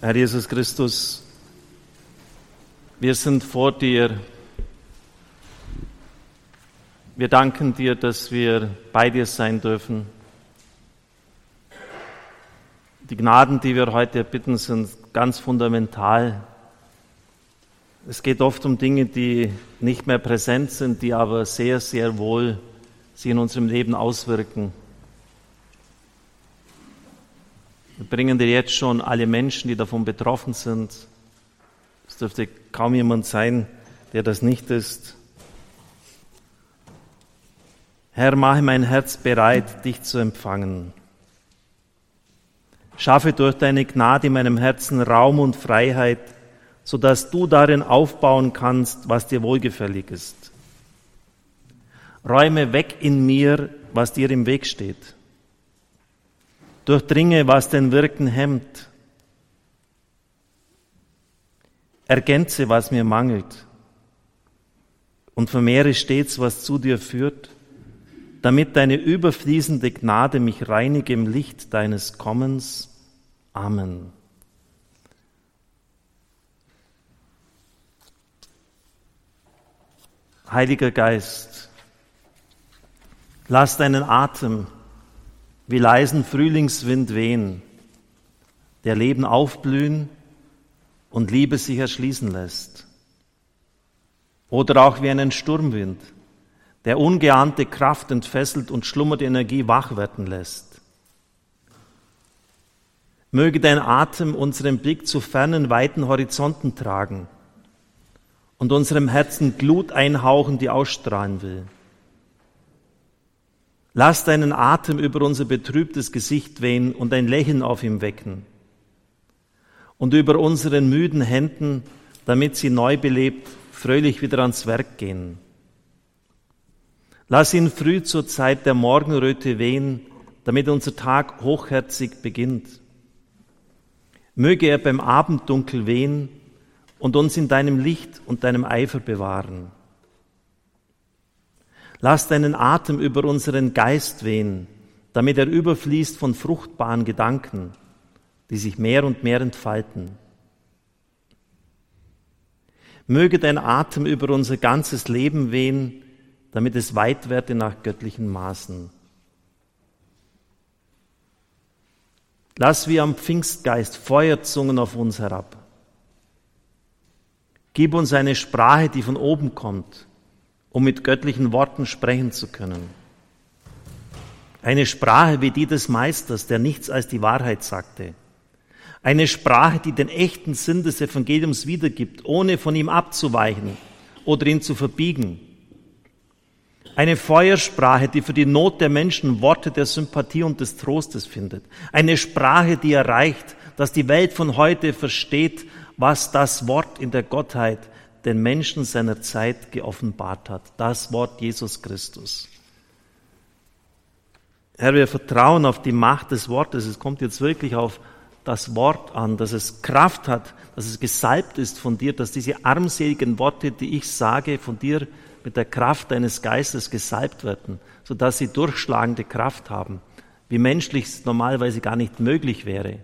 Herr Jesus Christus, wir sind vor dir. Wir danken dir, dass wir bei dir sein dürfen. Die Gnaden, die wir heute erbitten, sind ganz fundamental. Es geht oft um Dinge, die nicht mehr präsent sind, die aber sehr, sehr wohl sich in unserem Leben auswirken. Wir bringen dir jetzt schon alle Menschen, die davon betroffen sind. Es dürfte kaum jemand sein, der das nicht ist. Herr, mache mein Herz bereit, dich zu empfangen. Schaffe durch deine Gnade in meinem Herzen Raum und Freiheit, so dass du darin aufbauen kannst, was dir wohlgefällig ist. Räume weg in mir, was dir im Weg steht. Durchdringe, was den Wirken hemmt. Ergänze, was mir mangelt. Und vermehre stets, was zu dir führt, damit deine überfließende Gnade mich reinige im Licht deines Kommens. Amen. Heiliger Geist, lass deinen Atem wie leisen Frühlingswind wehen, der Leben aufblühen und Liebe sich erschließen lässt. Oder auch wie einen Sturmwind, der ungeahnte Kraft entfesselt und schlummerte Energie wach werden lässt. Möge dein Atem unseren Blick zu fernen, weiten Horizonten tragen und unserem Herzen Glut einhauchen, die ausstrahlen will. Lass deinen Atem über unser betrübtes Gesicht wehen und ein Lächeln auf ihm wecken. Und über unseren müden Händen, damit sie neu belebt, fröhlich wieder ans Werk gehen. Lass ihn früh zur Zeit der Morgenröte wehen, damit unser Tag hochherzig beginnt. Möge er beim Abenddunkel wehen und uns in deinem Licht und deinem Eifer bewahren. Lass deinen Atem über unseren Geist wehen, damit er überfließt von fruchtbaren Gedanken, die sich mehr und mehr entfalten. Möge dein Atem über unser ganzes Leben wehen, damit es weit werde nach göttlichen Maßen. Lass wie am Pfingstgeist Feuerzungen auf uns herab. Gib uns eine Sprache, die von oben kommt, um mit göttlichen Worten sprechen zu können. Eine Sprache wie die des Meisters, der nichts als die Wahrheit sagte. Eine Sprache, die den echten Sinn des Evangeliums wiedergibt, ohne von ihm abzuweichen oder ihn zu verbiegen. Eine Feuersprache, die für die Not der Menschen Worte der Sympathie und des Trostes findet. Eine Sprache, die erreicht, dass die Welt von heute versteht, was das Wort in der Gottheit den Menschen seiner Zeit geoffenbart hat. Das Wort Jesus Christus. Herr, wir vertrauen auf die Macht des Wortes. Es kommt jetzt wirklich auf das Wort an, dass es Kraft hat, dass es gesalbt ist von dir, dass diese armseligen Worte, die ich sage, von dir mit der Kraft deines Geistes gesalbt werden, sodass sie durchschlagende Kraft haben, wie menschlich es normalerweise gar nicht möglich wäre,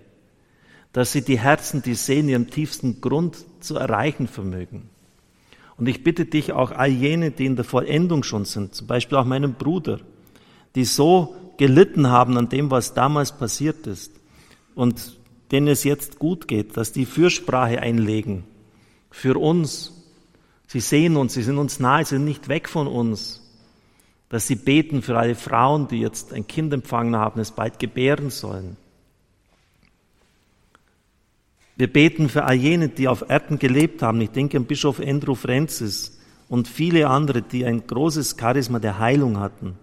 dass sie die Herzen, die Seelen ihrem tiefsten Grund zu erreichen vermögen. Und ich bitte dich auch all jene, die in der Vollendung schon sind, zum Beispiel auch meinen Bruder, die so gelitten haben an dem, was damals passiert ist und denen es jetzt gut geht, dass die Fürsprache einlegen für uns. Sie sehen uns, sie sind uns nahe, sie sind nicht weg von uns. Dass sie beten für alle Frauen, die jetzt ein Kind empfangen haben, es bald gebären sollen wir beten für all jene, die auf Erden gelebt haben. Ich denke an Bischof Andrew Francis und viele andere, die ein großes Charisma der Heilung hatten,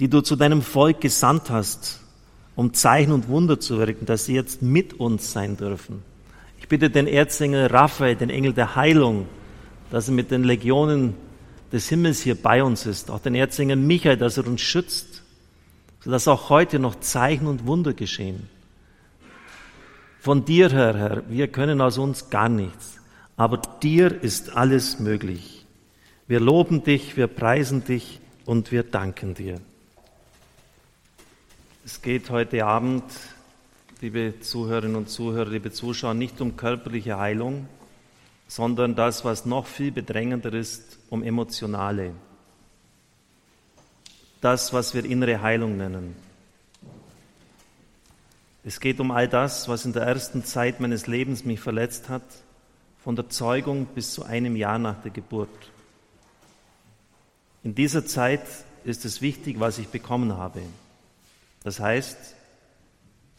die du zu deinem Volk gesandt hast, um Zeichen und Wunder zu wirken, dass sie jetzt mit uns sein dürfen. Ich bitte den Erzengel Raphael, den Engel der Heilung, dass er mit den Legionen des Himmels hier bei uns ist, auch den Erzengel Michael, dass er uns schützt, sodass auch heute noch Zeichen und Wunder geschehen von dir her, Herr, wir können aus uns gar nichts, aber dir ist alles möglich. Wir loben dich, wir preisen dich und wir danken dir. Es geht heute Abend liebe Zuhörerinnen und Zuhörer, liebe Zuschauer, nicht um körperliche Heilung, sondern das, was noch viel bedrängender ist, um emotionale. Das, was wir innere Heilung nennen. Es geht um all das, was in der ersten Zeit meines Lebens mich verletzt hat, von der Zeugung bis zu einem Jahr nach der Geburt. In dieser Zeit ist es wichtig, was ich bekommen habe. Das heißt,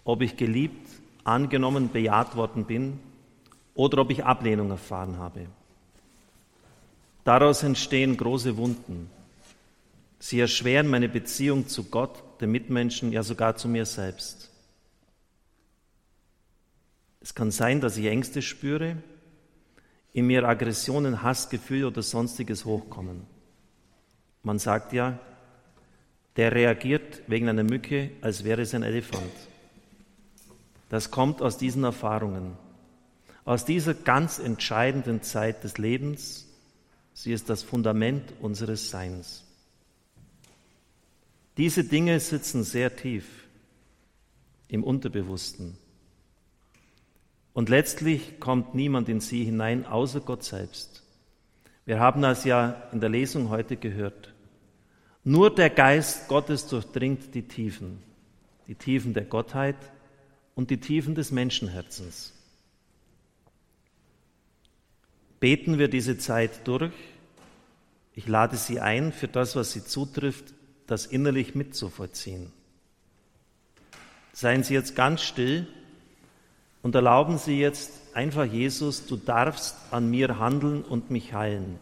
ob ich geliebt, angenommen, bejaht worden bin oder ob ich Ablehnung erfahren habe. Daraus entstehen große Wunden. Sie erschweren meine Beziehung zu Gott, den Mitmenschen, ja sogar zu mir selbst. Es kann sein, dass ich Ängste spüre, in mir Aggressionen, Hassgefühle oder sonstiges hochkommen. Man sagt ja, der reagiert wegen einer Mücke, als wäre es ein Elefant. Das kommt aus diesen Erfahrungen, aus dieser ganz entscheidenden Zeit des Lebens. Sie ist das Fundament unseres Seins. Diese Dinge sitzen sehr tief im Unterbewussten. Und letztlich kommt niemand in sie hinein, außer Gott selbst. Wir haben das ja in der Lesung heute gehört. Nur der Geist Gottes durchdringt die Tiefen, die Tiefen der Gottheit und die Tiefen des Menschenherzens. Beten wir diese Zeit durch. Ich lade Sie ein, für das, was Sie zutrifft, das innerlich mitzuvollziehen. Seien Sie jetzt ganz still und erlauben Sie jetzt einfach Jesus, du darfst an mir handeln und mich heilen.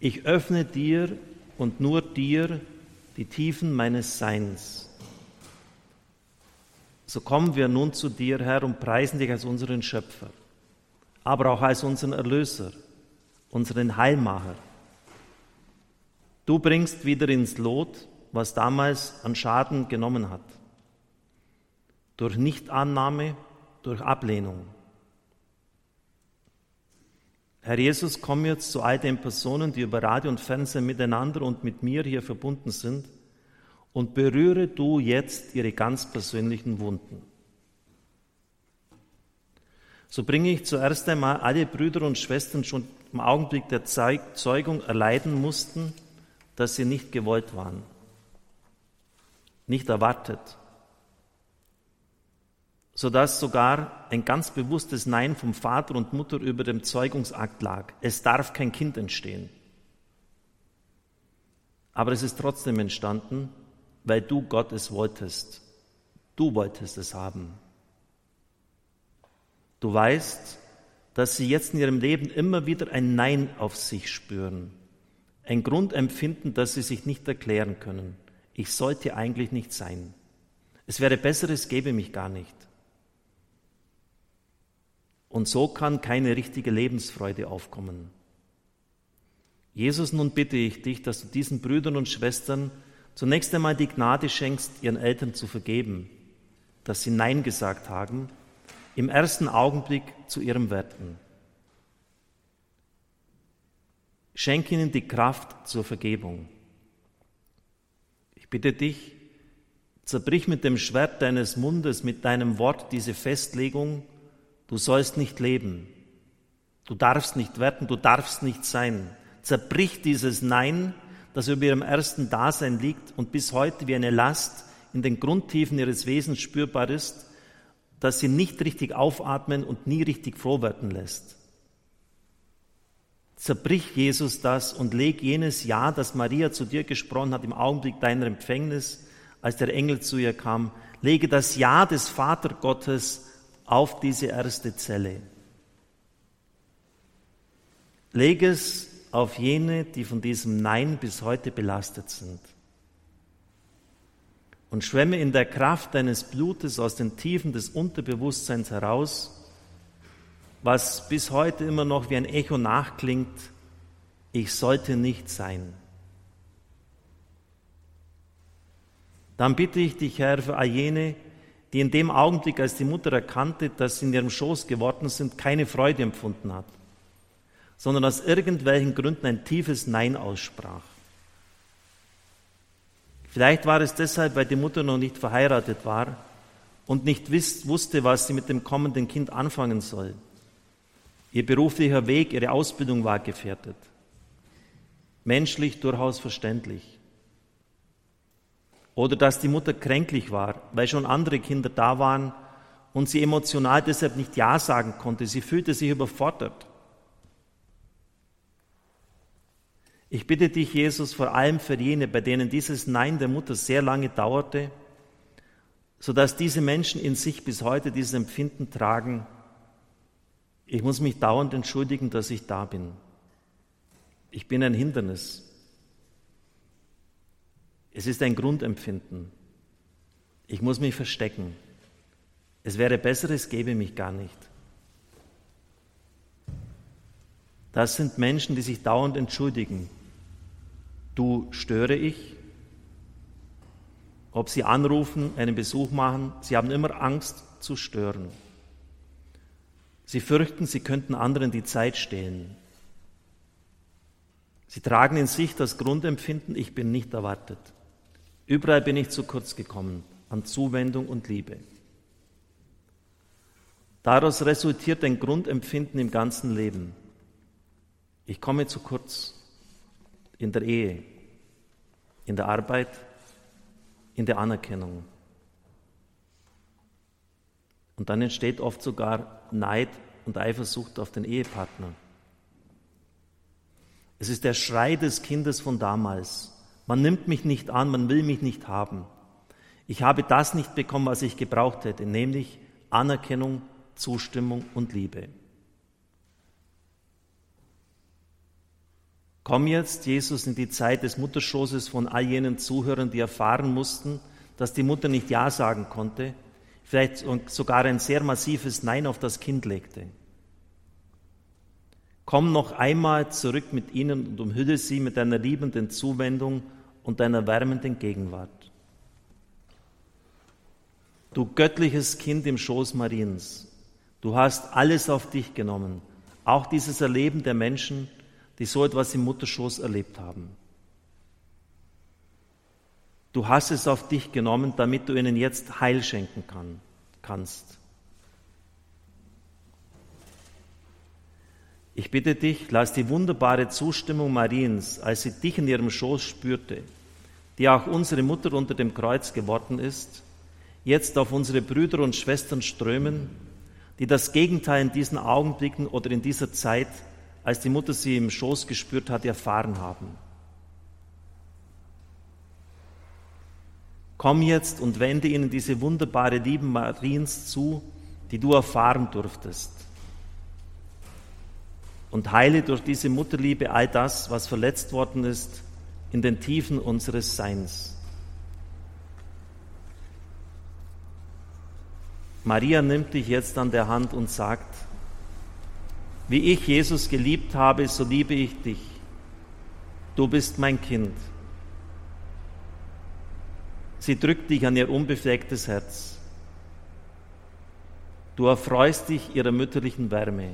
Ich öffne dir und nur dir die Tiefen meines Seins. So kommen wir nun zu dir, Herr, und preisen dich als unseren Schöpfer, aber auch als unseren Erlöser, unseren Heilmacher. Du bringst wieder ins Lot, was damals an Schaden genommen hat. Durch Nichtannahme, durch Ablehnung. Herr Jesus, komm jetzt zu all den Personen, die über Radio und Fernsehen miteinander und mit mir hier verbunden sind und berühre du jetzt ihre ganz persönlichen Wunden. So bringe ich zuerst einmal alle Brüder und Schwestern schon im Augenblick der Zeugung erleiden mussten, dass sie nicht gewollt waren, nicht erwartet, sodass sogar ein ganz bewusstes Nein vom Vater und Mutter über dem Zeugungsakt lag. Es darf kein Kind entstehen. Aber es ist trotzdem entstanden, weil du Gott es wolltest. Du wolltest es haben. Du weißt, dass sie jetzt in ihrem Leben immer wieder ein Nein auf sich spüren, ein Grundempfinden, das sie sich nicht erklären können. Ich sollte eigentlich nicht sein. Es wäre besser, es gäbe mich gar nicht. Und so kann keine richtige Lebensfreude aufkommen. Jesus, nun bitte ich dich, dass du diesen Brüdern und Schwestern zunächst einmal die Gnade schenkst, ihren Eltern zu vergeben, dass sie Nein gesagt haben, im ersten Augenblick zu ihrem Werten. Schenk ihnen die Kraft zur Vergebung. Ich bitte dich, zerbrich mit dem Schwert deines Mundes, mit deinem Wort diese Festlegung, Du sollst nicht leben. Du darfst nicht werden, du darfst nicht sein. Zerbrich dieses Nein, das über ihrem ersten Dasein liegt und bis heute wie eine Last in den Grundtiefen ihres Wesens spürbar ist, dass sie nicht richtig aufatmen und nie richtig froh werden lässt. Zerbrich Jesus das und leg jenes Ja, das Maria zu dir gesprochen hat im Augenblick deiner Empfängnis, als der Engel zu ihr kam, lege das Ja des Vatergottes auf diese erste Zelle. Leg es auf jene, die von diesem Nein bis heute belastet sind. Und schwemme in der Kraft deines Blutes aus den Tiefen des Unterbewusstseins heraus, was bis heute immer noch wie ein Echo nachklingt, ich sollte nicht sein. Dann bitte ich dich, Herr, für all jene, die in dem Augenblick, als die Mutter erkannte, dass sie in ihrem Schoß geworden sind, keine Freude empfunden hat, sondern aus irgendwelchen Gründen ein tiefes Nein aussprach. Vielleicht war es deshalb, weil die Mutter noch nicht verheiratet war und nicht wusste, was sie mit dem kommenden Kind anfangen soll. Ihr beruflicher Weg, ihre Ausbildung war gefährdet. Menschlich durchaus verständlich. Oder dass die Mutter kränklich war, weil schon andere Kinder da waren und sie emotional deshalb nicht Ja sagen konnte. Sie fühlte sich überfordert. Ich bitte dich, Jesus, vor allem für jene, bei denen dieses Nein der Mutter sehr lange dauerte, sodass diese Menschen in sich bis heute dieses Empfinden tragen, ich muss mich dauernd entschuldigen, dass ich da bin. Ich bin ein Hindernis. Es ist ein Grundempfinden. Ich muss mich verstecken. Es wäre besser, es gäbe mich gar nicht. Das sind Menschen, die sich dauernd entschuldigen. Du störe ich. Ob sie anrufen, einen Besuch machen, sie haben immer Angst zu stören. Sie fürchten, sie könnten anderen die Zeit stehlen. Sie tragen in sich das Grundempfinden, ich bin nicht erwartet. Überall bin ich zu kurz gekommen an Zuwendung und Liebe. Daraus resultiert ein Grundempfinden im ganzen Leben. Ich komme zu kurz in der Ehe, in der Arbeit, in der Anerkennung. Und dann entsteht oft sogar Neid und Eifersucht auf den Ehepartner. Es ist der Schrei des Kindes von damals. Man nimmt mich nicht an, man will mich nicht haben. Ich habe das nicht bekommen, was ich gebraucht hätte, nämlich Anerkennung, Zustimmung und Liebe. Komm jetzt, Jesus, in die Zeit des Mutterschoßes von all jenen Zuhörern, die erfahren mussten, dass die Mutter nicht Ja sagen konnte, vielleicht sogar ein sehr massives Nein auf das Kind legte. Komm noch einmal zurück mit ihnen und umhülle sie mit deiner liebenden Zuwendung und deiner wärmenden Gegenwart. Du göttliches Kind im Schoß Mariens, Du hast alles auf dich genommen, auch dieses Erleben der Menschen, die so etwas im Mutterschoß erlebt haben. Du hast es auf dich genommen, damit du ihnen jetzt Heil schenken kann, kannst. Ich bitte dich, lass die wunderbare Zustimmung Mariens, als sie dich in ihrem Schoß spürte, die auch unsere Mutter unter dem Kreuz geworden ist, jetzt auf unsere Brüder und Schwestern strömen, die das Gegenteil in diesen Augenblicken oder in dieser Zeit, als die Mutter sie im Schoß gespürt hat, erfahren haben. Komm jetzt und wende ihnen diese wunderbare Liebe Mariens zu, die du erfahren durftest. Und heile durch diese Mutterliebe all das, was verletzt worden ist, in den Tiefen unseres Seins. Maria nimmt dich jetzt an der Hand und sagt, wie ich Jesus geliebt habe, so liebe ich dich. Du bist mein Kind. Sie drückt dich an ihr unbeflecktes Herz. Du erfreust dich ihrer mütterlichen Wärme.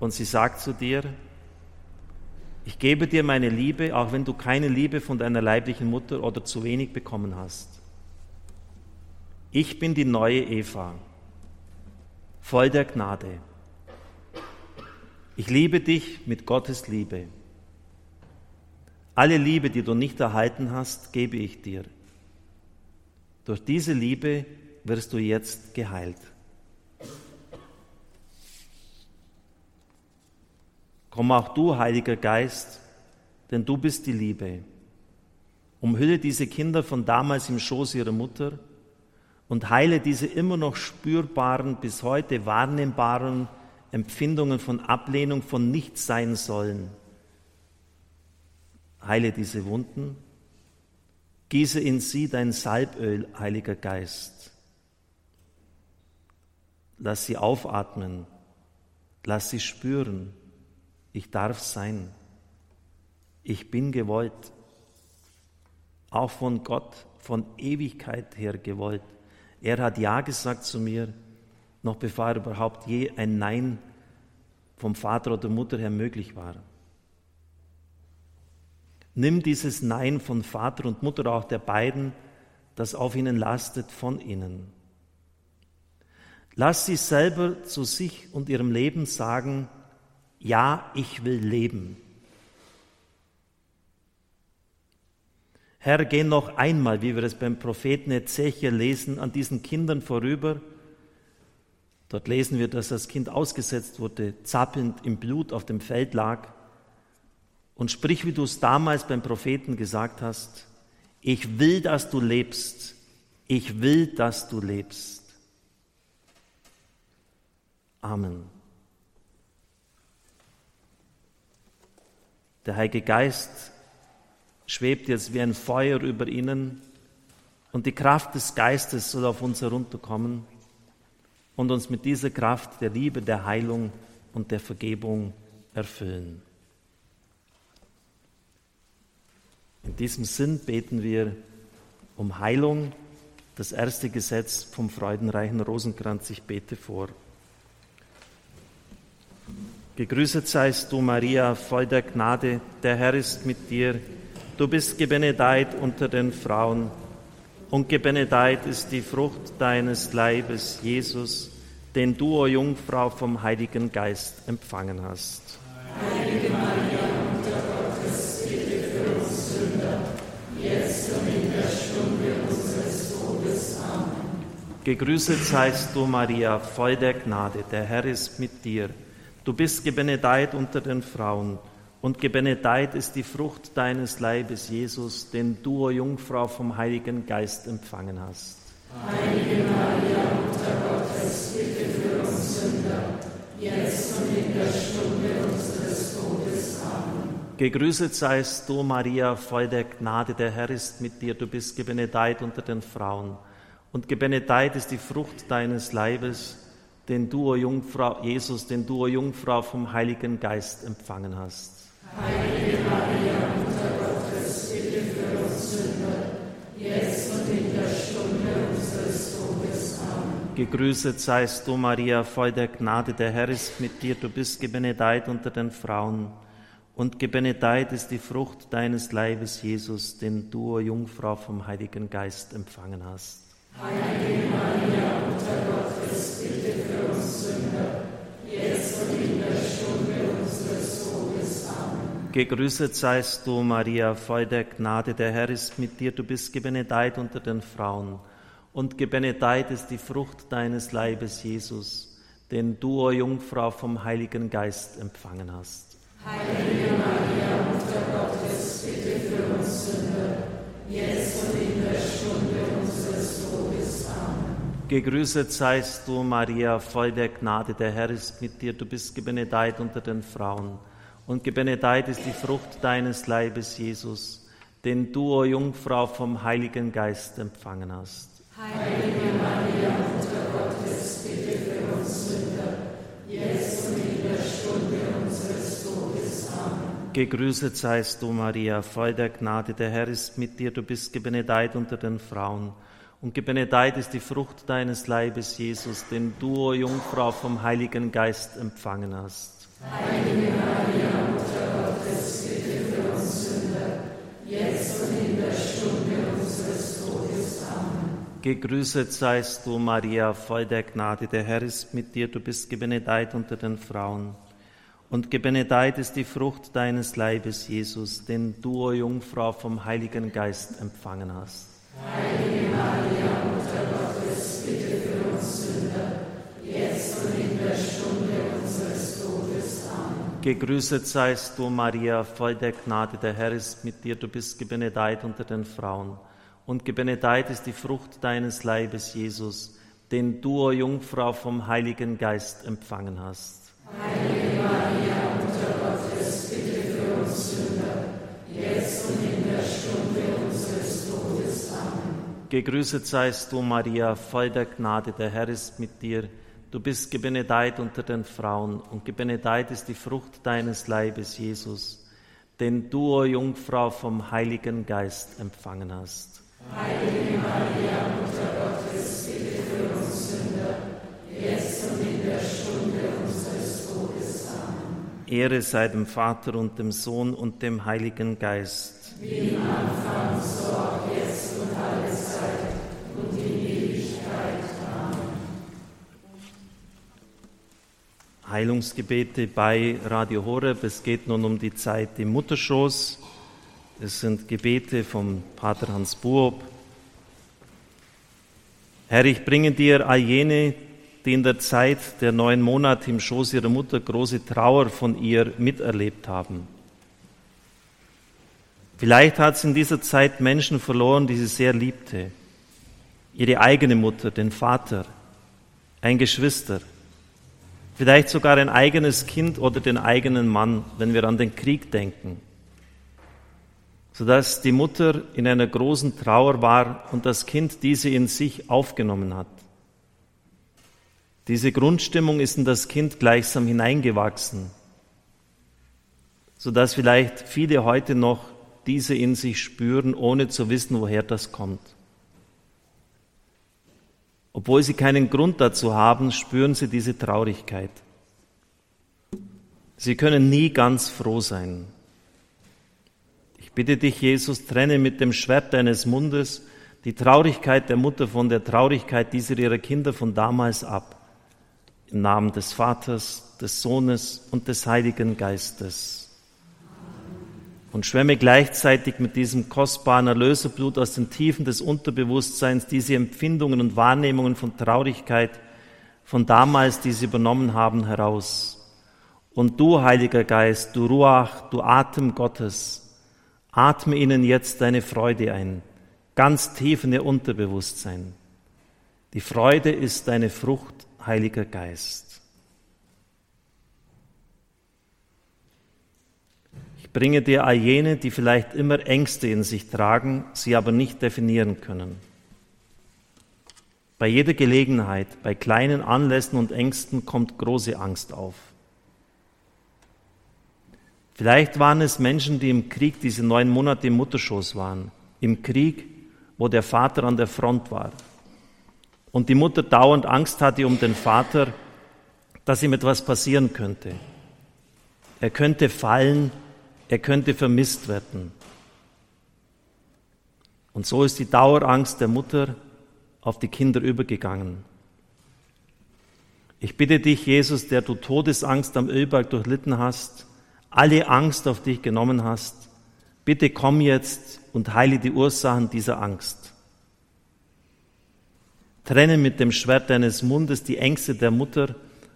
Und sie sagt zu dir, ich gebe dir meine Liebe, auch wenn du keine Liebe von deiner leiblichen Mutter oder zu wenig bekommen hast. Ich bin die neue Eva, voll der Gnade. Ich liebe dich mit Gottes Liebe. Alle Liebe, die du nicht erhalten hast, gebe ich dir. Durch diese Liebe wirst du jetzt geheilt. Komm auch du, Heiliger Geist, denn du bist die Liebe. Umhülle diese Kinder von damals im Schoß ihrer Mutter und heile diese immer noch spürbaren, bis heute wahrnehmbaren Empfindungen von Ablehnung, von Nichtsein sollen. Heile diese Wunden, gieße in sie dein Salböl, Heiliger Geist. Lass sie aufatmen, lass sie spüren, ich darf sein, ich bin gewollt, auch von Gott, von Ewigkeit her gewollt. Er hat Ja gesagt zu mir, noch bevor überhaupt je ein Nein vom Vater oder Mutter her möglich war. Nimm dieses Nein von Vater und Mutter auch der beiden, das auf ihnen lastet, von ihnen. Lass sie selber zu sich und ihrem Leben sagen, ja, ich will leben. Herr, geh noch einmal, wie wir es beim Propheten Ezechiel lesen, an diesen Kindern vorüber. Dort lesen wir, dass das Kind ausgesetzt wurde, zappelnd im Blut auf dem Feld lag. Und sprich, wie du es damals beim Propheten gesagt hast, ich will, dass du lebst. Ich will, dass du lebst. Amen. Der Heilige Geist schwebt jetzt wie ein Feuer über ihnen und die Kraft des Geistes soll auf uns herunterkommen und uns mit dieser Kraft der Liebe, der Heilung und der Vergebung erfüllen. In diesem Sinn beten wir um Heilung. Das erste Gesetz vom freudenreichen Rosenkranz, ich bete vor. Gegrüßet seist du, Maria, voll der Gnade, der Herr ist mit dir. Du bist gebenedeit unter den Frauen, und gebenedeit ist die Frucht deines Leibes, Jesus, den du, o Jungfrau, vom Heiligen Geist empfangen hast. Heilige Maria, Mutter Gottes, bitte für uns Sünder, jetzt und in der Stunde unseres Todes. Amen. Gegrüßet seist du, Maria, voll der Gnade, der Herr ist mit dir. Du bist gebenedeit unter den Frauen, und gebenedeit ist die Frucht deines Leibes, Jesus, den du, o Jungfrau, vom Heiligen Geist empfangen hast. Heilige Maria, Mutter Gottes, bitte für uns Sünder, jetzt und in der Stunde unseres Todes. Amen. Gegrüßet seist du, Maria, voll der Gnade, der Herr ist mit dir, du bist gebenedeit unter den Frauen, und gebenedeit ist die Frucht deines Leibes, den du, o Jungfrau, Jesus, den du, o Jungfrau, vom Heiligen Geist empfangen hast. Heilige Maria, Mutter Gottes, bitte für uns Sünder, jetzt und in der Stunde unseres Todes. Amen. Gegrüßet seist du, Maria, voll der Gnade, der Herr ist mit dir, du bist gebenedeit unter den Frauen, und gebenedeit ist die Frucht deines Leibes, Jesus, den du, o Jungfrau, vom Heiligen Geist empfangen hast. Heilige Maria, Mutter Gottes, bitte für uns Sünder, jetzt und in der Stunde unseres Todes. Amen. Gegrüßet seist du, Maria, voll der Gnade, der Herr ist mit dir, du bist gebenedeit unter den Frauen, und gebenedeit ist die Frucht deines Leibes, Jesus, den du, o Jungfrau, vom Heiligen Geist empfangen hast. Heilige Maria, Mutter Gottes, bitte für uns Sünder, jetzt und in der Stunde unseres Todes. Amen. Gegrüßet seist du, Maria, voll der Gnade, der Herr ist mit dir, du bist gebenedeit unter den Frauen, und gebenedeit ist die Frucht deines Leibes, Jesus, den du, o Jungfrau, vom Heiligen Geist empfangen hast. Heilige Maria, Mutter Gottes, bitte für uns Sünder, jetzt und in der Stunde unseres Todes. Amen. Gegrüßet seist du, Maria, voll der Gnade, der Herr ist mit dir, du bist gebenedeit unter den Frauen, und gebenedeit ist die Frucht deines Leibes, Jesus, den du, o Jungfrau, vom Heiligen Geist empfangen hast. Heilige Maria, Mutter Gottes, bitte für uns Sünder, jetzt und in der Stunde unseres Todes. Amen. Gegrüßet seist du, Maria, voll der Gnade, der Herr ist mit dir, du bist gebenedeit unter den Frauen. Und gebenedeit ist die Frucht deines Leibes, Jesus, den du, o Jungfrau, vom Heiligen Geist empfangen hast. Heilige Maria, Gegrüßet seist du, Maria, voll der Gnade, der Herr ist mit dir, du bist gebenedeit unter den Frauen. Und gebenedeit ist die Frucht deines Leibes, Jesus, den du, o Jungfrau, vom Heiligen Geist empfangen hast. Heilige Maria, Mutter Gottes, bitte für uns Sünder, jetzt und in der Stunde unseres Todes. Amen. Gegrüßet seist du, Maria, voll der Gnade, der Herr ist mit dir. Du bist gebenedeit unter den Frauen, und gebenedeit ist die Frucht deines Leibes, Jesus, den du, o Jungfrau, vom Heiligen Geist empfangen hast. Heilige Maria, Mutter Gottes, bitte für uns Sünder, jetzt und in der Stunde unseres Todes. Amen. Ehre sei dem Vater und dem Sohn und dem Heiligen Geist. Wie im Anfang, so auch jetzt und alle Zeit Heilungsgebete bei Radio Horeb. Es geht nun um die Zeit im Mutterschoß. Es sind Gebete vom Pater Hans Buob. Herr, ich bringe dir all jene, die in der Zeit der neun Monate im Schoß ihrer Mutter große Trauer von ihr miterlebt haben. Vielleicht hat sie in dieser Zeit Menschen verloren, die sie sehr liebte. Ihre eigene Mutter, den Vater, ein Geschwister, vielleicht sogar ein eigenes Kind oder den eigenen Mann, wenn wir an den Krieg denken, sodass die Mutter in einer großen Trauer war und das Kind diese in sich aufgenommen hat. Diese Grundstimmung ist in das Kind gleichsam hineingewachsen, sodass vielleicht viele heute noch diese in sich spüren, ohne zu wissen, woher das kommt. Obwohl sie keinen Grund dazu haben, spüren sie diese Traurigkeit. Sie können nie ganz froh sein. Ich bitte dich, Jesus, trenne mit dem Schwert deines Mundes die Traurigkeit der Mutter von der Traurigkeit dieser ihrer Kinder von damals ab. Im Namen des Vaters, des Sohnes und des Heiligen Geistes und schwemme gleichzeitig mit diesem kostbaren Erlöserblut aus den Tiefen des Unterbewusstseins diese Empfindungen und Wahrnehmungen von Traurigkeit von damals, die sie übernommen haben, heraus. Und du, Heiliger Geist, du Ruach, du Atem Gottes, atme ihnen jetzt deine Freude ein, ganz tief in ihr Unterbewusstsein. Die Freude ist deine Frucht, Heiliger Geist. Bringe dir all jene, die vielleicht immer Ängste in sich tragen, sie aber nicht definieren können. Bei jeder Gelegenheit, bei kleinen Anlässen und Ängsten kommt große Angst auf. Vielleicht waren es Menschen, die im Krieg diese neun Monate im Mutterschoß waren, im Krieg, wo der Vater an der Front war. Und die Mutter dauernd Angst hatte um den Vater, dass ihm etwas passieren könnte. Er könnte fallen er könnte vermisst werden. Und so ist die Dauerangst der Mutter auf die Kinder übergegangen. Ich bitte dich, Jesus, der du Todesangst am Ölberg durchlitten hast, alle Angst auf dich genommen hast, bitte komm jetzt und heile die Ursachen dieser Angst. Trenne mit dem Schwert deines Mundes die Ängste der Mutter,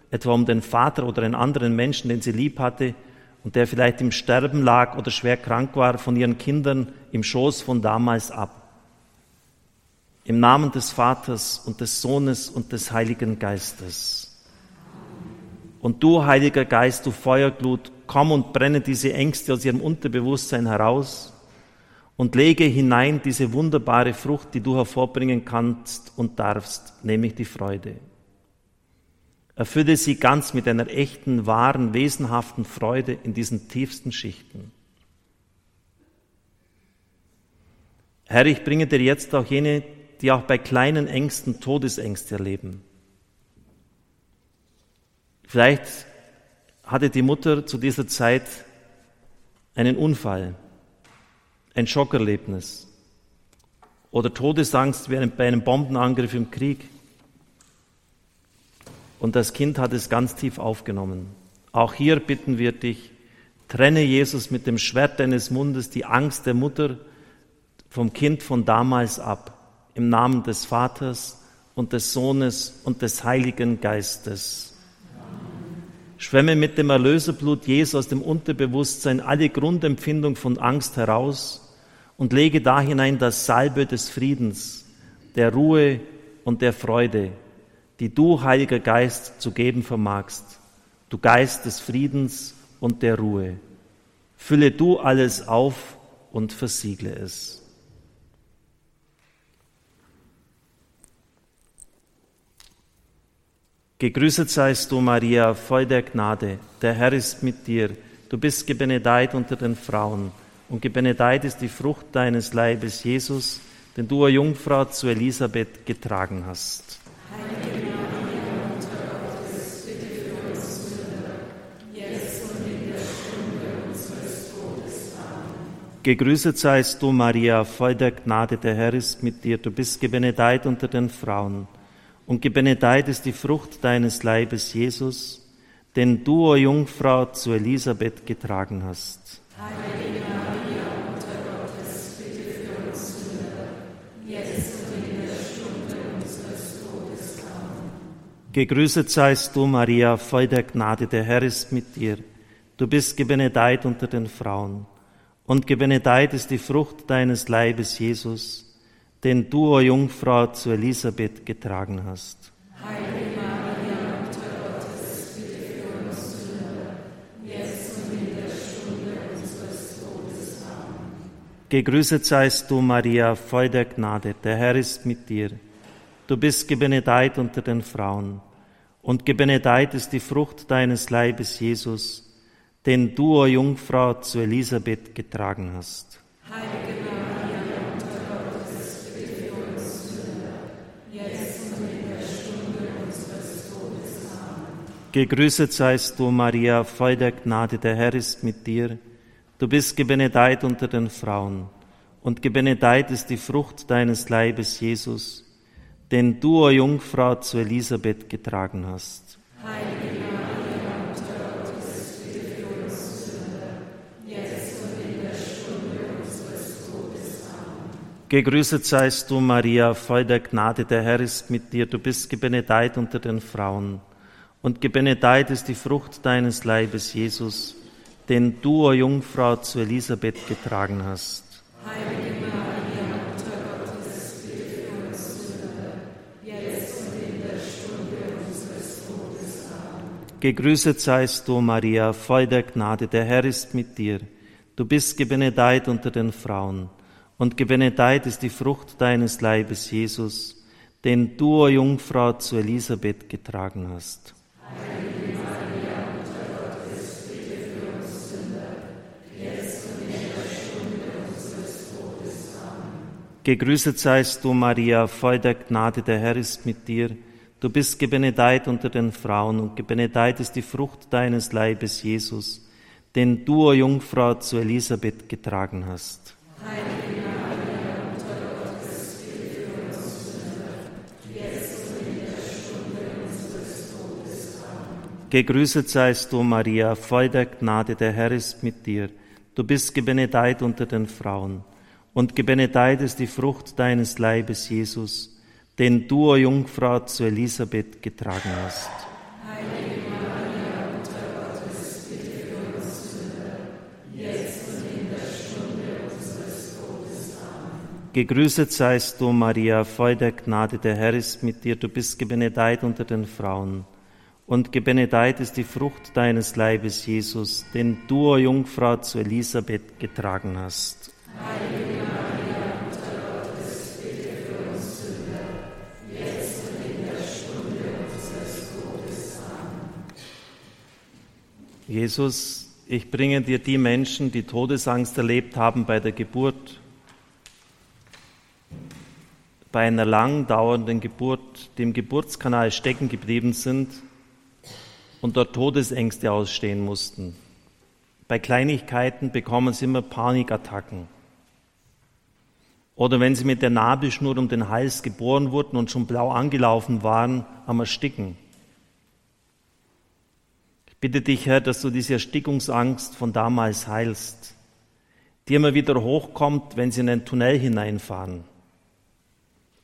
etwa um den Vater oder einen anderen Menschen, den sie lieb hatte, und der vielleicht im Sterben lag oder schwer krank war, von ihren Kindern im Schoß von damals ab. Im Namen des Vaters und des Sohnes und des Heiligen Geistes. Und du, Heiliger Geist, du Feuerglut, komm und brenne diese Ängste aus ihrem Unterbewusstsein heraus und lege hinein diese wunderbare Frucht, die du hervorbringen kannst und darfst, nämlich die Freude. Erfülle sie ganz mit einer echten, wahren, wesenhaften Freude in diesen tiefsten Schichten. Herr, ich bringe dir jetzt auch jene, die auch bei kleinen Ängsten Todesängste erleben. Vielleicht hatte die Mutter zu dieser Zeit einen Unfall, ein Schockerlebnis oder Todesangst wie bei einem Bombenangriff im Krieg. Und das Kind hat es ganz tief aufgenommen. Auch hier bitten wir dich, trenne Jesus mit dem Schwert deines Mundes die Angst der Mutter vom Kind von damals ab. Im Namen des Vaters und des Sohnes und des Heiligen Geistes. Schwemme mit dem Erlöserblut Jesu aus dem Unterbewusstsein alle Grundempfindung von Angst heraus und lege da hinein das Salbe des Friedens, der Ruhe und der Freude die du, Heiliger Geist, zu geben vermagst, du Geist des Friedens und der Ruhe. Fülle du alles auf und versiegle es. Gegrüßet seist du, Maria, voll der Gnade. Der Herr ist mit dir. Du bist gebenedeit unter den Frauen. Und gebenedeit ist die Frucht deines Leibes, Jesus, den du, o Jungfrau, zu Elisabeth getragen hast. Heilige Gegrüßet seist du, Maria, voll der Gnade, der Herr ist mit dir. Du bist gebenedeit unter den Frauen. Und gebenedeit ist die Frucht deines Leibes, Jesus, den du, o Jungfrau, zu Elisabeth getragen hast. Heilige Maria, Mutter Gottes, bitte für uns Sünder, jetzt und in der Stunde unseres Todes. Amen. Gegrüßet seist du, Maria, voll der Gnade, der Herr ist mit dir. Du bist gebenedeit unter den Frauen, und gebenedeit ist die Frucht deines Leibes, Jesus, den du, o Jungfrau, zu Elisabeth getragen hast. Heilige Maria, Mutter Gottes, bitte für uns Sünder, jetzt und in der Stunde unseres Todes. Amen. Gegrüßet seist du, Maria, voll der Gnade, der Herr ist mit dir. Du bist gebenedeit unter den Frauen, und gebenedeit ist die Frucht deines Leibes, Jesus, den du, o Jungfrau, zu Elisabeth getragen hast. Heilige Maria, Mutter Gottes, bitte für uns Sünder, jetzt und in der Stunde unseres Todes. Amen. Gegrüßet seist du, Maria, voll der Gnade, der Herr ist mit dir. Du bist gebenedeit unter den Frauen, und gebenedeit ist die Frucht deines Leibes, Jesus, den du, o Jungfrau, zu Elisabeth getragen hast. Heilige Maria, Mutter Gottes, bitte für uns Sünder, jetzt und in der Stunde unseres Todes. Amen. Gegrüßet seist du, Maria, voll der Gnade, der Herr ist mit dir. Du bist gebenedeit unter den Frauen, und gebenedeit ist die Frucht deines Leibes, Jesus, den du, o Jungfrau, zu Elisabeth getragen hast. Heilige Maria, Mutter Gottes, bitte für uns Sünder, jetzt und in der Stunde unseres Todes. Amen. Gegrüßet seist du, Maria, voll der Gnade, der Herr ist mit dir. Du bist gebenedeit unter den Frauen, und gebenedeit ist die Frucht deines Leibes, Jesus, den du, o Jungfrau, zu Elisabeth getragen hast. Gegrüßet seist du, Maria, voll der Gnade, der Herr ist mit dir. Du bist gebenedeit unter den Frauen, und gebenedeit ist die Frucht deines Leibes, Jesus, den du, o Jungfrau, zu Elisabeth getragen hast. Heilige Gegrüßet seist du, Maria, voll der Gnade, der Herr ist mit dir. Du bist gebenedeit unter den Frauen, und gebenedeit ist die Frucht deines Leibes, Jesus, den du, o Jungfrau, zu Elisabeth getragen hast. Heilige Maria, Mutter Gottes, bitte für uns Sünder, jetzt und in der Stunde unseres Todes. Amen. Gegrüßet seist du, Maria, voll der Gnade, der Herr ist mit dir. Du bist gebenedeit unter den Frauen, und gebenedeit ist die Frucht deines Leibes, Jesus, den du, o Jungfrau, zu Elisabeth getragen hast. Heilige Maria, Mutter Gottes, bitte für uns Sünder, jetzt und in der Stunde unseres Todes. Jesus, ich bringe dir die Menschen, die Todesangst erlebt haben bei der Geburt, bei einer lang dauernden Geburt, die im Geburtskanal stecken geblieben sind und dort Todesängste ausstehen mussten. Bei Kleinigkeiten bekommen sie immer Panikattacken. Oder wenn sie mit der Nabelschnur um den Hals geboren wurden und schon blau angelaufen waren, am Ersticken. Ich bitte dich, Herr, dass du diese Erstickungsangst von damals heilst, die immer wieder hochkommt, wenn sie in einen Tunnel hineinfahren,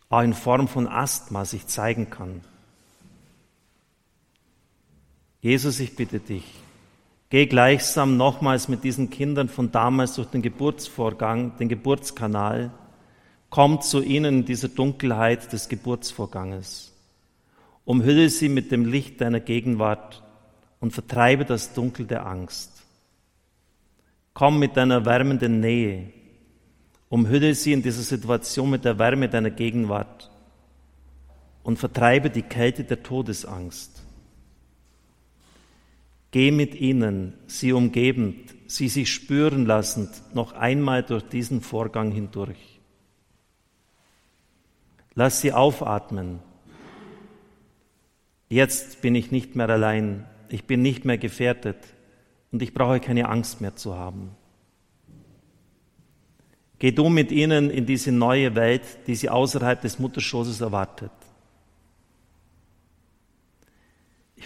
auch in Form von Asthma sich zeigen kann. Jesus, ich bitte dich, geh gleichsam nochmals mit diesen Kindern von damals durch den Geburtsvorgang, den Geburtskanal, komm zu ihnen in dieser Dunkelheit des Geburtsvorganges. Umhülle sie mit dem Licht deiner Gegenwart und vertreibe das Dunkel der Angst. Komm mit deiner wärmenden Nähe, umhülle sie in dieser Situation mit der Wärme deiner Gegenwart und vertreibe die Kälte der Todesangst. Geh mit ihnen, sie umgebend, sie sich spüren lassend, noch einmal durch diesen Vorgang hindurch. Lass sie aufatmen. Jetzt bin ich nicht mehr allein, ich bin nicht mehr gefährdet und ich brauche keine Angst mehr zu haben. Geh du mit ihnen in diese neue Welt, die sie außerhalb des Mutterschoßes erwartet.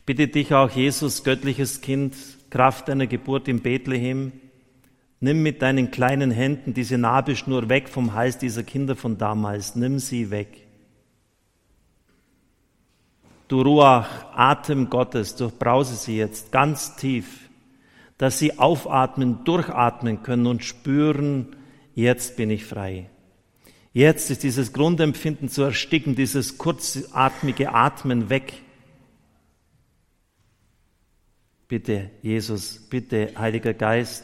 Ich bitte dich auch, Jesus, göttliches Kind, Kraft deiner Geburt in Bethlehem, nimm mit deinen kleinen Händen diese Nabelschnur weg vom Hals dieser Kinder von damals, nimm sie weg. Du Ruach, Atem Gottes, durchbrause sie jetzt ganz tief, dass sie aufatmen, durchatmen können und spüren, jetzt bin ich frei. Jetzt ist dieses Grundempfinden zu ersticken, dieses kurzatmige Atmen weg. Bitte, Jesus, bitte, Heiliger Geist,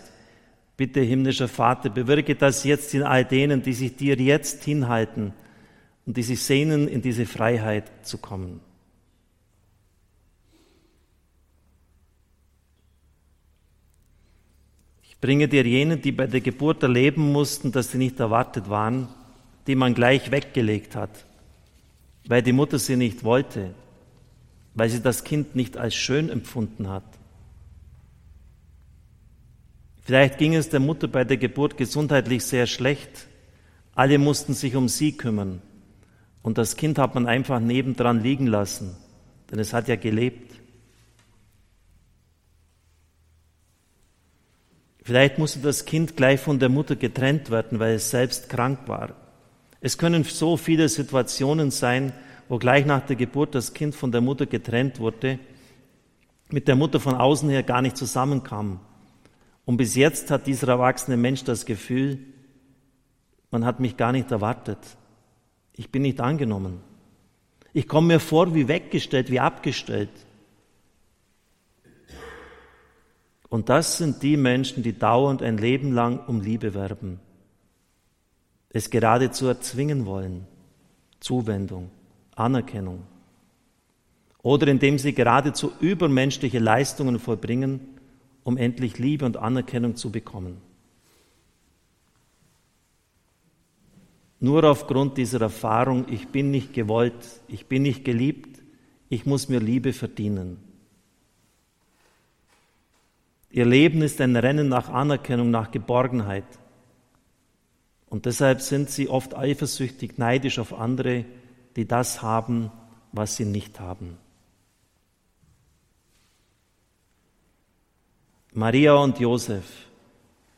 bitte, himmlischer Vater, bewirke das jetzt in all denen, die sich dir jetzt hinhalten und die sich sehnen, in diese Freiheit zu kommen. Ich bringe dir jenen, die bei der Geburt erleben mussten, dass sie nicht erwartet waren, die man gleich weggelegt hat, weil die Mutter sie nicht wollte, weil sie das Kind nicht als schön empfunden hat. Vielleicht ging es der Mutter bei der Geburt gesundheitlich sehr schlecht. Alle mussten sich um sie kümmern. Und das Kind hat man einfach nebendran liegen lassen, denn es hat ja gelebt. Vielleicht musste das Kind gleich von der Mutter getrennt werden, weil es selbst krank war. Es können so viele Situationen sein, wo gleich nach der Geburt das Kind von der Mutter getrennt wurde, mit der Mutter von außen her gar nicht zusammenkam. Und bis jetzt hat dieser erwachsene Mensch das Gefühl, man hat mich gar nicht erwartet. Ich bin nicht angenommen. Ich komme mir vor wie weggestellt, wie abgestellt. Und das sind die Menschen, die dauernd ein Leben lang um Liebe werben es geradezu erzwingen wollen. Zuwendung, Anerkennung. Oder indem sie geradezu übermenschliche Leistungen vollbringen, um endlich Liebe und Anerkennung zu bekommen. Nur aufgrund dieser Erfahrung, ich bin nicht gewollt, ich bin nicht geliebt, ich muss mir Liebe verdienen. Ihr Leben ist ein Rennen nach Anerkennung, nach Geborgenheit. Und deshalb sind sie oft eifersüchtig, neidisch auf andere, die das haben, was sie nicht haben. Maria und Josef,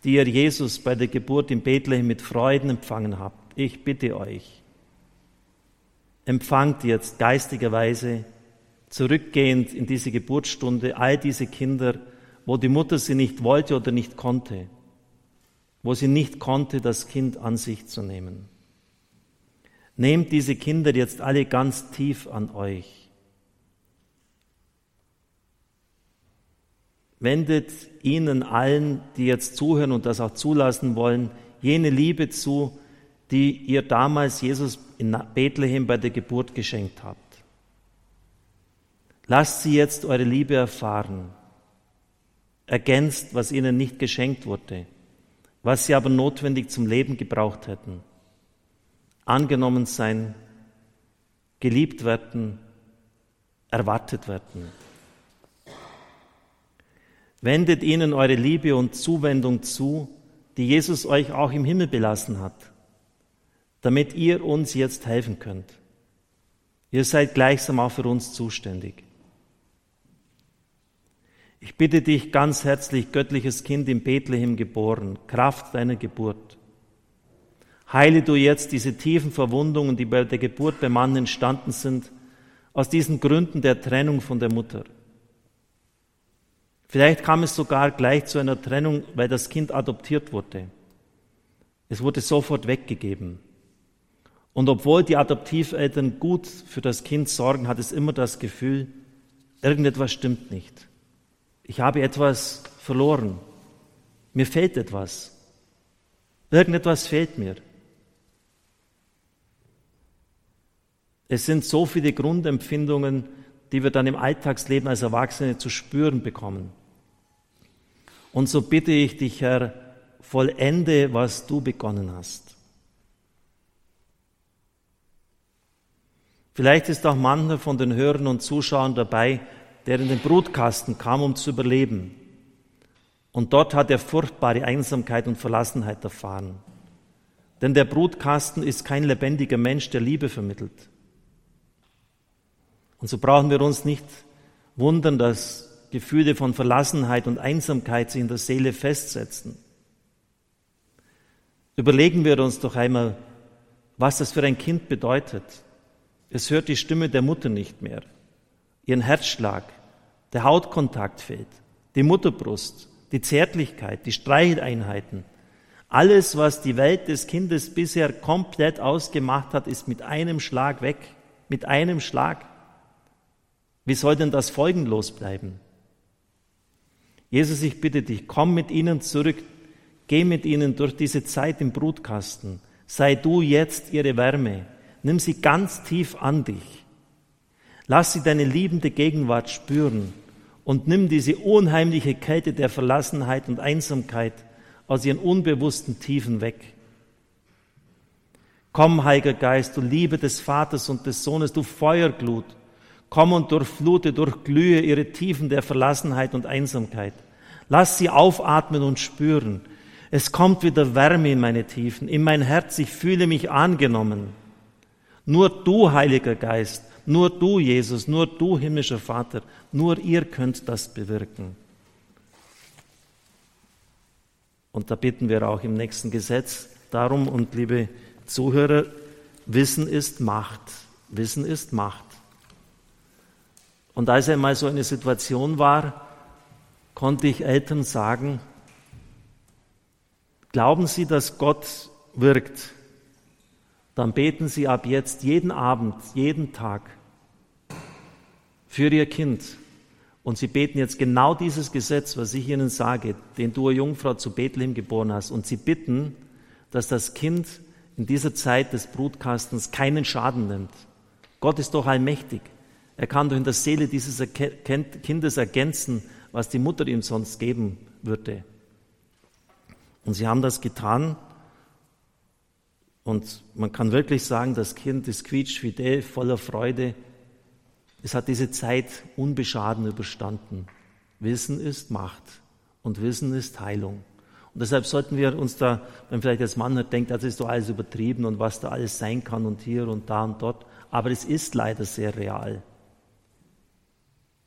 die ihr Jesus bei der Geburt in Bethlehem mit Freuden empfangen habt, ich bitte euch, empfangt jetzt geistigerweise zurückgehend in diese Geburtsstunde all diese Kinder, wo die Mutter sie nicht wollte oder nicht konnte wo sie nicht konnte, das Kind an sich zu nehmen. Nehmt diese Kinder jetzt alle ganz tief an euch. Wendet ihnen allen, die jetzt zuhören und das auch zulassen wollen, jene Liebe zu, die ihr damals Jesus in Bethlehem bei der Geburt geschenkt habt. Lasst sie jetzt eure Liebe erfahren. Ergänzt, was ihnen nicht geschenkt wurde was sie aber notwendig zum Leben gebraucht hätten. Angenommen sein, geliebt werden, erwartet werden. Wendet ihnen eure Liebe und Zuwendung zu, die Jesus euch auch im Himmel belassen hat, damit ihr uns jetzt helfen könnt. Ihr seid gleichsam auch für uns zuständig. Ich bitte dich ganz herzlich, göttliches Kind in Bethlehem geboren, Kraft deiner Geburt. Heile du jetzt diese tiefen Verwundungen, die bei der Geburt beim Mann entstanden sind, aus diesen Gründen der Trennung von der Mutter. Vielleicht kam es sogar gleich zu einer Trennung, weil das Kind adoptiert wurde. Es wurde sofort weggegeben. Und obwohl die Adoptiveltern gut für das Kind sorgen, hat es immer das Gefühl, irgendetwas stimmt nicht. Ich habe etwas verloren. Mir fehlt etwas. Irgendetwas fehlt mir. Es sind so viele Grundempfindungen, die wir dann im Alltagsleben als Erwachsene zu spüren bekommen. Und so bitte ich dich, Herr, vollende, was du begonnen hast. Vielleicht ist auch mancher von den Hörern und Zuschauern dabei, der in den Brutkasten kam, um zu überleben. Und dort hat er furchtbare Einsamkeit und Verlassenheit erfahren. Denn der Brutkasten ist kein lebendiger Mensch, der Liebe vermittelt. Und so brauchen wir uns nicht wundern, dass Gefühle von Verlassenheit und Einsamkeit sich in der Seele festsetzen. Überlegen wir uns doch einmal, was das für ein Kind bedeutet. Es hört die Stimme der Mutter nicht mehr, ihren Herzschlag, der Hautkontakt fehlt, die Mutterbrust, die Zärtlichkeit, die Streicheleinheiten. Alles, was die Welt des Kindes bisher komplett ausgemacht hat, ist mit einem Schlag weg. Mit einem Schlag. Wie soll denn das folgenlos bleiben? Jesus, ich bitte dich, komm mit ihnen zurück, geh mit ihnen durch diese Zeit im Brutkasten. Sei du jetzt ihre Wärme. Nimm sie ganz tief an dich. Lass sie deine liebende Gegenwart spüren und nimm diese unheimliche Kälte der Verlassenheit und Einsamkeit aus ihren unbewussten Tiefen weg. Komm, Heiliger Geist, du Liebe des Vaters und des Sohnes, du Feuerglut, komm und durchflute, durchglühe ihre Tiefen der Verlassenheit und Einsamkeit. Lass sie aufatmen und spüren. Es kommt wieder Wärme in meine Tiefen, in mein Herz, ich fühle mich angenommen. Nur du, Heiliger Geist, nur du, Jesus, nur du, himmlischer Vater, nur ihr könnt das bewirken. Und da bitten wir auch im nächsten Gesetz darum, und liebe Zuhörer, Wissen ist Macht. Wissen ist Macht. Und als einmal so eine Situation war, konnte ich Eltern sagen, glauben Sie, dass Gott wirkt? dann beten Sie ab jetzt jeden Abend, jeden Tag für Ihr Kind. Und Sie beten jetzt genau dieses Gesetz, was ich Ihnen sage, den du, Jungfrau, zu Bethlehem geboren hast. Und Sie bitten, dass das Kind in dieser Zeit des Brutkastens keinen Schaden nimmt. Gott ist doch allmächtig. Er kann doch in der Seele dieses Kindes ergänzen, was die Mutter ihm sonst geben würde. Und sie haben das getan und man kann wirklich sagen, das Kind ist quietschfidel, voller Freude. Es hat diese Zeit unbeschaden überstanden. Wissen ist Macht und Wissen ist Heilung. Und deshalb sollten wir uns da, wenn vielleicht als Mann denkt, das ist doch alles übertrieben und was da alles sein kann und hier und da und dort, aber es ist leider sehr real.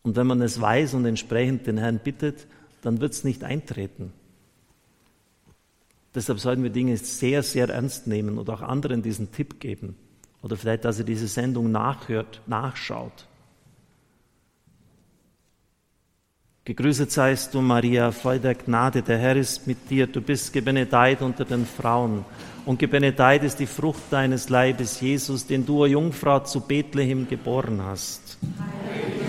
Und wenn man es weiß und entsprechend den Herrn bittet, dann wird es nicht eintreten. Deshalb sollten wir Dinge sehr, sehr ernst nehmen und auch anderen diesen Tipp geben. Oder vielleicht, dass er diese Sendung nachhört, nachschaut. Gegrüßet seist du, Maria, voll der Gnade, der Herr ist mit dir. Du bist gebenedeit unter den Frauen. Und gebenedeit ist die Frucht deines Leibes, Jesus, den du, Jungfrau, zu Bethlehem geboren hast. Amen.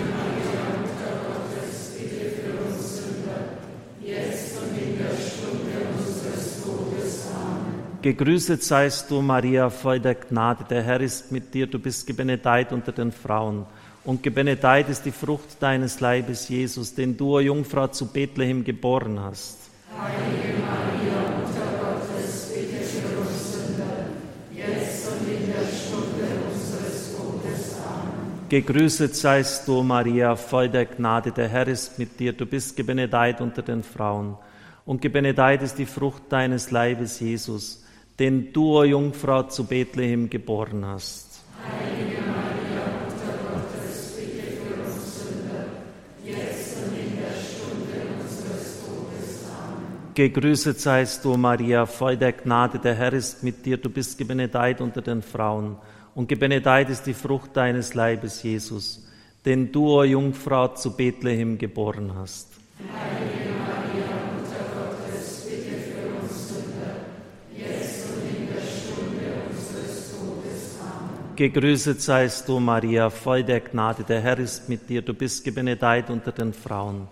Gegrüßet seist du, Maria, voll der Gnade. Der Herr ist mit dir. Du bist gebenedeit unter den Frauen. Und gebenedeit ist die Frucht deines Leibes, Jesus, den du, Jungfrau, zu Bethlehem geboren hast. Heilige Maria, Mutter Gottes, bitte für uns Sünder, jetzt und in der Stunde unseres Todes. Amen. Gegrüßet seist du, Maria, voll der Gnade. Der Herr ist mit dir. Du bist gebenedeit unter den Frauen. Und gebenedeit ist die Frucht deines Leibes, Jesus den du, o Jungfrau, zu Bethlehem geboren hast. Heilige Maria, Mutter Gottes, bitte für uns Sünder, jetzt und in der Stunde unseres Todes. Amen. Gegrüßet seist du, Maria, voll der Gnade, der Herr ist mit dir, du bist gebenedeit unter den Frauen, und gebenedeit ist die Frucht deines Leibes, Jesus, den du, o Jungfrau, zu Bethlehem geboren hast. Heilige Gegrüßet seist du, Maria, voll der Gnade, der Herr ist mit dir, du bist gebenedeit unter den Frauen.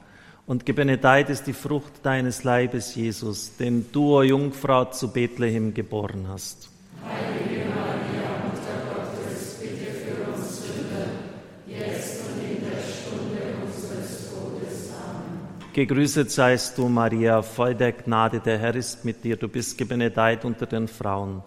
Und gebenedeit ist die Frucht deines Leibes, Jesus, den du, o Jungfrau, zu Bethlehem geboren hast. Heilige Maria, Mutter Gottes, bitte für uns Sünder, jetzt und in der Stunde unseres Todes. Amen. Gegrüßet seist du, Maria, voll der Gnade, der Herr ist mit dir, du bist gebenedeit unter den Frauen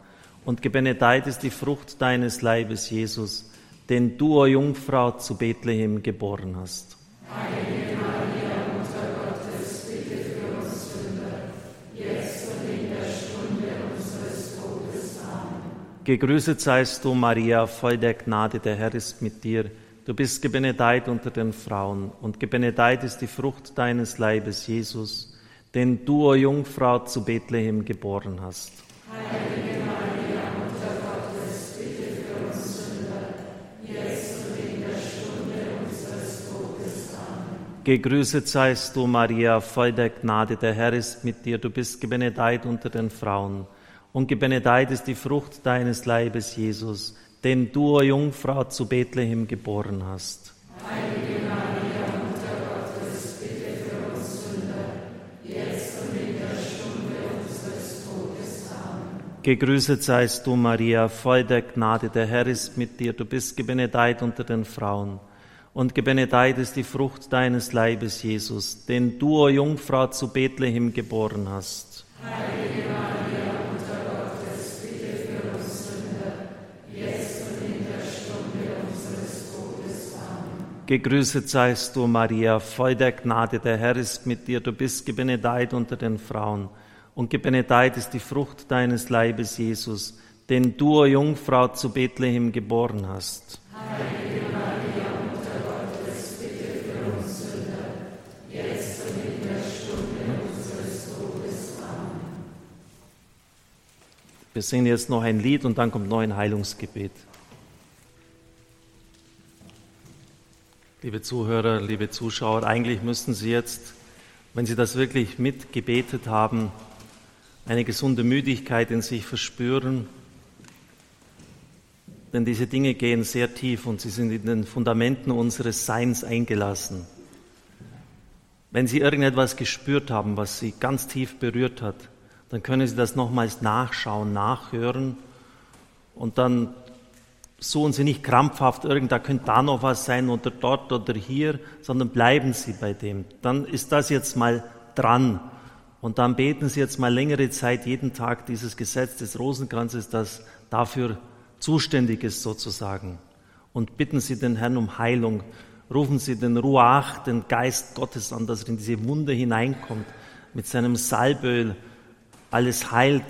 und gebenedeit ist die Frucht deines Leibes, Jesus, den du, o Jungfrau, zu Bethlehem geboren hast. Heilige Maria, Mutter Gottes, bitte für uns Sünder, jetzt und in der Stunde unseres Todes. Amen. Gegrüßet seist du, Maria, voll der Gnade, der Herr ist mit dir. Du bist gebenedeit unter den Frauen und gebenedeit ist die Frucht deines Leibes, Jesus, den du, o Jungfrau, zu Bethlehem geboren hast. Heilige Maria, Mutter Gottes, bitte für uns Sünder, jetzt und in der Stunde unseres Todes. Amen. Gegrüßet seist du, Maria, voll der Gnade, der Herr ist mit dir. Du bist gebenedeit unter den Frauen und gebenedeit ist die Frucht deines Leibes, Jesus, den du, o Jungfrau, zu Bethlehem geboren hast. Heilige Maria, Mutter Gottes, bitte für uns Sünder, jetzt und in der Stunde unseres Todes. Amen. Gegrüßet seist du, Maria, voll der Gnade, der Herr ist mit dir. Du bist gebenedeit unter den Frauen. Und gebenedeit ist die Frucht deines Leibes, Jesus, den du, o Jungfrau, zu Bethlehem geboren hast. Heilige Maria, Mutter Gottes, bitte für uns Sünder, jetzt und in der Stunde unseres Todes. Amen. Gegrüßet seist du, Maria, voll der Gnade, der Herr ist mit dir. Du bist gebenedeit unter den Frauen. Und gebenedeit ist die Frucht deines Leibes, Jesus, den du, o Jungfrau, zu Bethlehem geboren hast. Heilige Wir singen jetzt noch ein Lied und dann kommt noch ein Heilungsgebet. Liebe Zuhörer, liebe Zuschauer, eigentlich müssten Sie jetzt, wenn Sie das wirklich mitgebetet haben, eine gesunde Müdigkeit in sich verspüren. Denn diese Dinge gehen sehr tief und sie sind in den Fundamenten unseres Seins eingelassen. Wenn Sie irgendetwas gespürt haben, was Sie ganz tief berührt hat, dann können Sie das nochmals nachschauen, nachhören und dann suchen Sie nicht krampfhaft, irgend, da könnte da noch was sein oder dort oder hier, sondern bleiben Sie bei dem. Dann ist das jetzt mal dran und dann beten Sie jetzt mal längere Zeit jeden Tag dieses Gesetz des Rosenkranzes, das dafür zuständig ist sozusagen. Und bitten Sie den Herrn um Heilung. Rufen Sie den Ruach, den Geist Gottes an, dass er in diese Wunde hineinkommt, mit seinem Salböl alles heilt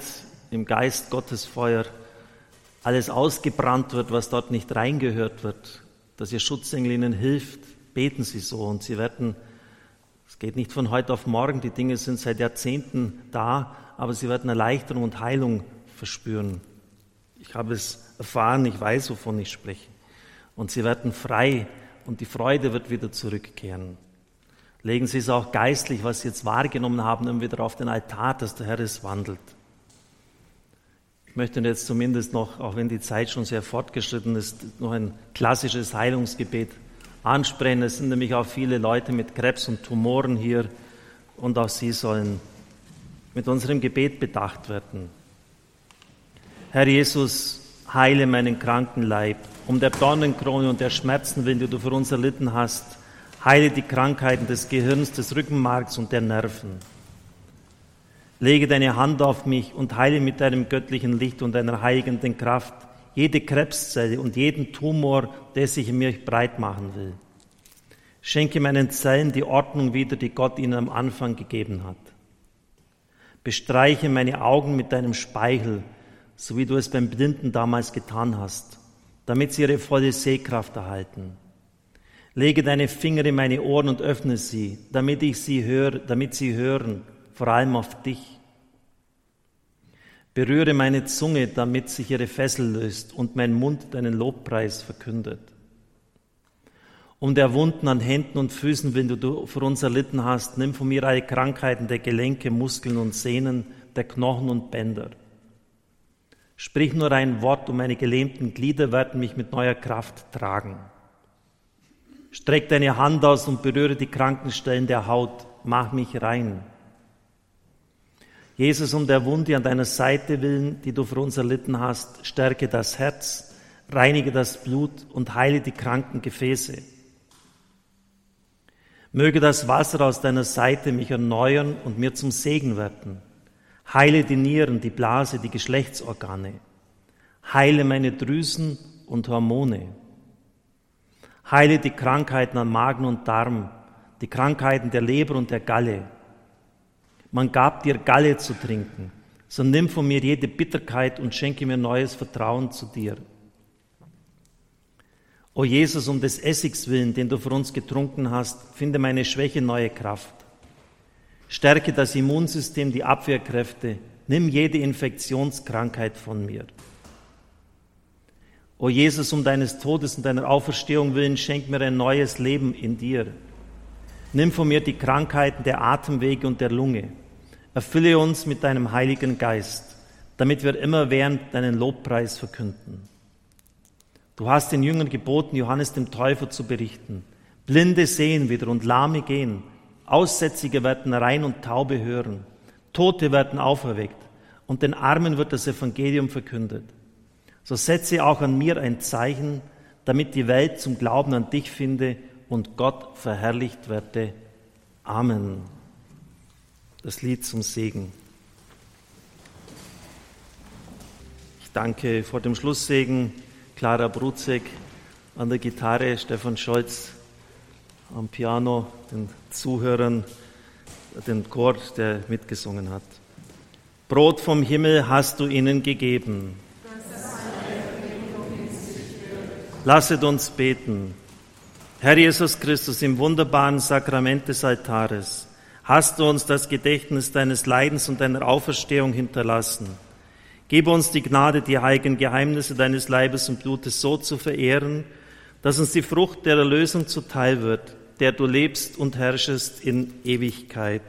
im Geist Gottes Feuer, alles ausgebrannt wird, was dort nicht reingehört wird, dass Ihr Schutzengel Ihnen hilft. Beten Sie so und Sie werden, es geht nicht von heute auf morgen, die Dinge sind seit Jahrzehnten da, aber Sie werden Erleichterung und Heilung verspüren. Ich habe es erfahren, ich weiß, wovon ich spreche. Und Sie werden frei und die Freude wird wieder zurückkehren. Legen Sie es auch geistlich, was Sie jetzt wahrgenommen haben, immer wieder auf den Altar, dass der Herr es wandelt. Ich möchte jetzt zumindest noch, auch wenn die Zeit schon sehr fortgeschritten ist, noch ein klassisches Heilungsgebet ansprechen. Es sind nämlich auch viele Leute mit Krebs und Tumoren hier und auch sie sollen mit unserem Gebet bedacht werden. Herr Jesus, heile meinen kranken Leib, um der Dornenkrone und der Schmerzen willen, die du für uns erlitten hast. Heile die Krankheiten des Gehirns, des Rückenmarks und der Nerven. Lege deine Hand auf mich und heile mit deinem göttlichen Licht und deiner heiligenden Kraft jede Krebszelle und jeden Tumor, der sich in mir breit machen will. Schenke meinen Zellen die Ordnung wieder, die Gott ihnen am Anfang gegeben hat. Bestreiche meine Augen mit deinem Speichel, so wie du es beim Blinden damals getan hast, damit sie ihre volle Sehkraft erhalten. Lege deine Finger in meine Ohren und öffne sie, damit ich sie höre, damit sie hören, vor allem auf dich. Berühre meine Zunge, damit sich ihre Fessel löst und mein Mund deinen Lobpreis verkündet. Um der Wunden an Händen und Füßen, wenn du für uns erlitten hast, nimm von mir alle Krankheiten der Gelenke, Muskeln und Sehnen, der Knochen und Bänder. Sprich nur ein Wort und meine gelähmten Glieder werden mich mit neuer Kraft tragen. Streck deine Hand aus und berühre die kranken Stellen der Haut, mach mich rein. Jesus, um der Wunde an deiner Seite willen, die du für uns erlitten hast, stärke das Herz, reinige das Blut und heile die kranken Gefäße. Möge das Wasser aus deiner Seite mich erneuern und mir zum Segen werden. Heile die Nieren, die Blase, die Geschlechtsorgane. Heile meine Drüsen und Hormone. Heile die Krankheiten an Magen und Darm, die Krankheiten der Leber und der Galle. Man gab dir Galle zu trinken, so nimm von mir jede Bitterkeit und schenke mir neues Vertrauen zu dir. O Jesus, um des Essigs willen, den du für uns getrunken hast, finde meine Schwäche neue Kraft. Stärke das Immunsystem, die Abwehrkräfte, nimm jede Infektionskrankheit von mir. O Jesus, um deines Todes und deiner Auferstehung willen, schenk mir ein neues Leben in dir. Nimm von mir die Krankheiten der Atemwege und der Lunge. Erfülle uns mit deinem Heiligen Geist, damit wir immer während deinen Lobpreis verkünden. Du hast den Jüngern geboten, Johannes dem Täufer zu berichten. Blinde sehen wieder und Lahme gehen. Aussätzige werden rein und Taube hören. Tote werden auferweckt und den Armen wird das Evangelium verkündet. So setze auch an mir ein Zeichen, damit die Welt zum Glauben an dich finde und Gott verherrlicht werde. Amen. Das Lied zum Segen. Ich danke vor dem Schlusssegen Clara Brutzek an der Gitarre, Stefan Scholz am Piano, den Zuhörern, den Chor, der mitgesungen hat. Brot vom Himmel hast du ihnen gegeben. Lasset uns beten. Herr Jesus Christus, im wunderbaren Sakrament des Altares hast du uns das Gedächtnis deines Leidens und deiner Auferstehung hinterlassen. Gib uns die Gnade, die heiligen Geheimnisse deines Leibes und Blutes so zu verehren, dass uns die Frucht der Erlösung zuteil wird, der du lebst und herrschest in Ewigkeit.